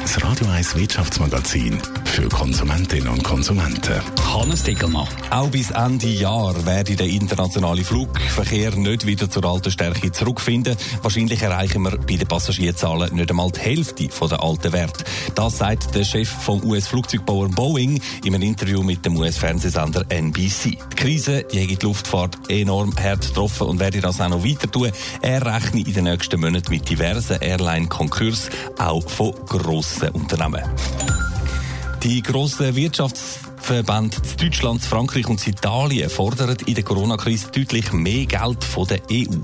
Das Radio 1 Wirtschaftsmagazin für Konsumentinnen und Konsumenten. Hannes Dickelmann. Auch bis Ende Jahr werde der internationale Flugverkehr nicht wieder zur alten Stärke zurückfinden. Wahrscheinlich erreichen wir bei den Passagierzahlen nicht einmal die Hälfte von der alten Wert. Das sagt der Chef vom US-Flugzeugbauer Boeing in einem Interview mit dem US-Fernsehsender NBC. Die Krise die die Luftfahrt enorm hart getroffen und werde das auch noch weiter tun. Er rechnet in den nächsten Monaten mit diversen Airline-Konkurs, auch von grossen Unternehmen. Die grossen Wirtschaftsverbände in Deutschland, Frankreich und Italien fordern in der Corona-Krise deutlich mehr Geld von der EU.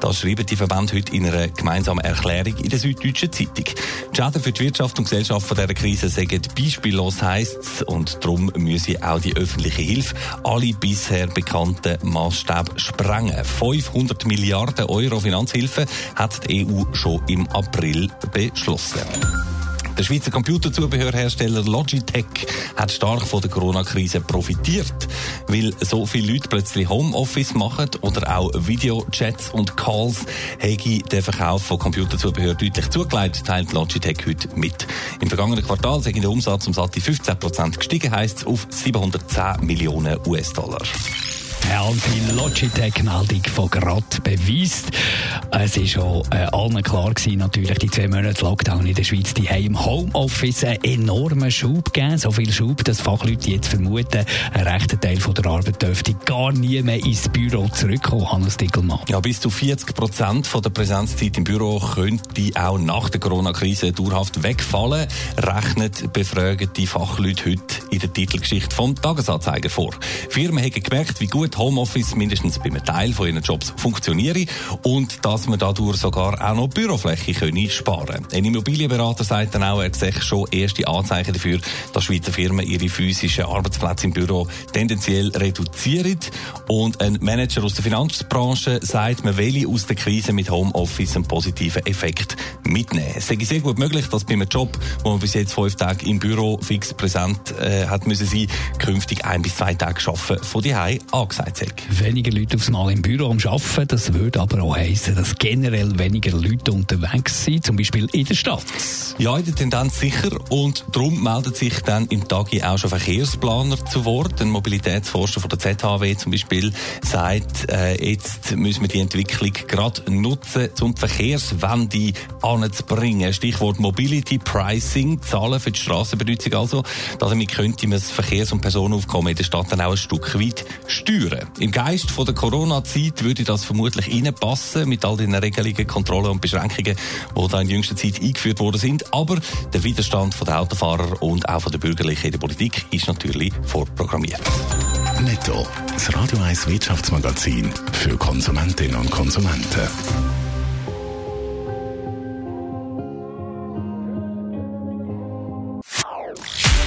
Das schreiben die Verbände heute in einer gemeinsamen Erklärung in der Süddeutschen Zeitung. Die Schäden für die Wirtschaft und Gesellschaft von dieser Krise sind beispiellos, heisst und darum müsse auch die öffentliche Hilfe alle bisher bekannten Maßstäbe sprengen. 500 Milliarden Euro Finanzhilfe hat die EU schon im April beschlossen. Der Schweizer Computerzubehörhersteller Logitech hat stark von der Corona-Krise profitiert, weil so viele Leute plötzlich Homeoffice machen oder auch Videochats und Calls, hätte der Verkauf von Computerzubehör deutlich zugelegt, teilt Logitech heute mit. Im vergangenen Quartal sei der Umsatz um satte 15 Prozent gestiegen, heisst es auf 710 Millionen US-Dollar. Die Logitech-Meldung von gerade beweist, es ist schon äh, allen klar gewesen, natürlich, die zwei Monate Lockdown in der Schweiz, die haben im Homeoffice einen enormen Schub gegeben. So viel Schub, dass Fachleute jetzt vermuten, ein rechter Teil von der Arbeit dürfte gar nie mehr ins Büro zurückkommen, Hannes Dickelmann. Ja, bis zu 40 Prozent der Präsenzzeit im Büro könnte auch nach der Corona-Krise dauerhaft wegfallen, rechnet befragte Fachleute heute in der Titelgeschichte vom Tagesanzeiger vor. Firmen haben gemerkt, wie gut Homeoffice mindestens bei einem Teil von ihren Jobs funktioniere und dass man dadurch sogar auch noch Bürofläche können sparen Ein Immobilienberater sagt dann auch, er sehe schon erste Anzeichen dafür, dass Schweizer Firmen ihre physischen Arbeitsplätze im Büro tendenziell reduzieren. Und ein Manager aus der Finanzbranche sagt, man will aus der Krise mit Homeoffice einen positiven Effekt mitnehmen. Es ist sehr gut möglich, dass bei einem Job, wo man bis jetzt fünf Tage im Büro fix präsent äh, hat müssen sein, künftig ein bis zwei Tage arbeiten von die angesagt sein. Weniger Leute aufs Mal im Büro am Arbeiten, das würde aber auch heißen, dass generell weniger Leute unterwegs sind, zum Beispiel in der Stadt. Ja, in der Tendenz sicher. Und darum meldet sich dann im Tagi auch schon Verkehrsplaner zu Wort. Ein Mobilitätsforscher von der ZHW zum Beispiel sagt, äh, jetzt müssen wir die Entwicklung gerade nutzen, um die Verkehrswende anzubringen. Stichwort Mobility Pricing, Zahlen für die Strassenbenutzung also. Damit könnte man das Verkehrs- und Personenaufkommen in der Stadt dann auch ein Stück weit steuern. Im Geist von der Corona-Zeit würde das vermutlich reinpassen mit all den Regelungen, Kontrollen und Beschränkungen, die da in jüngster Zeit eingeführt worden sind. Aber der Widerstand der Autofahrer und auch der Bürgerlichen in der Politik ist natürlich vorprogrammiert. Netto, das Radio 1 Wirtschaftsmagazin für Konsumentinnen und Konsumenten.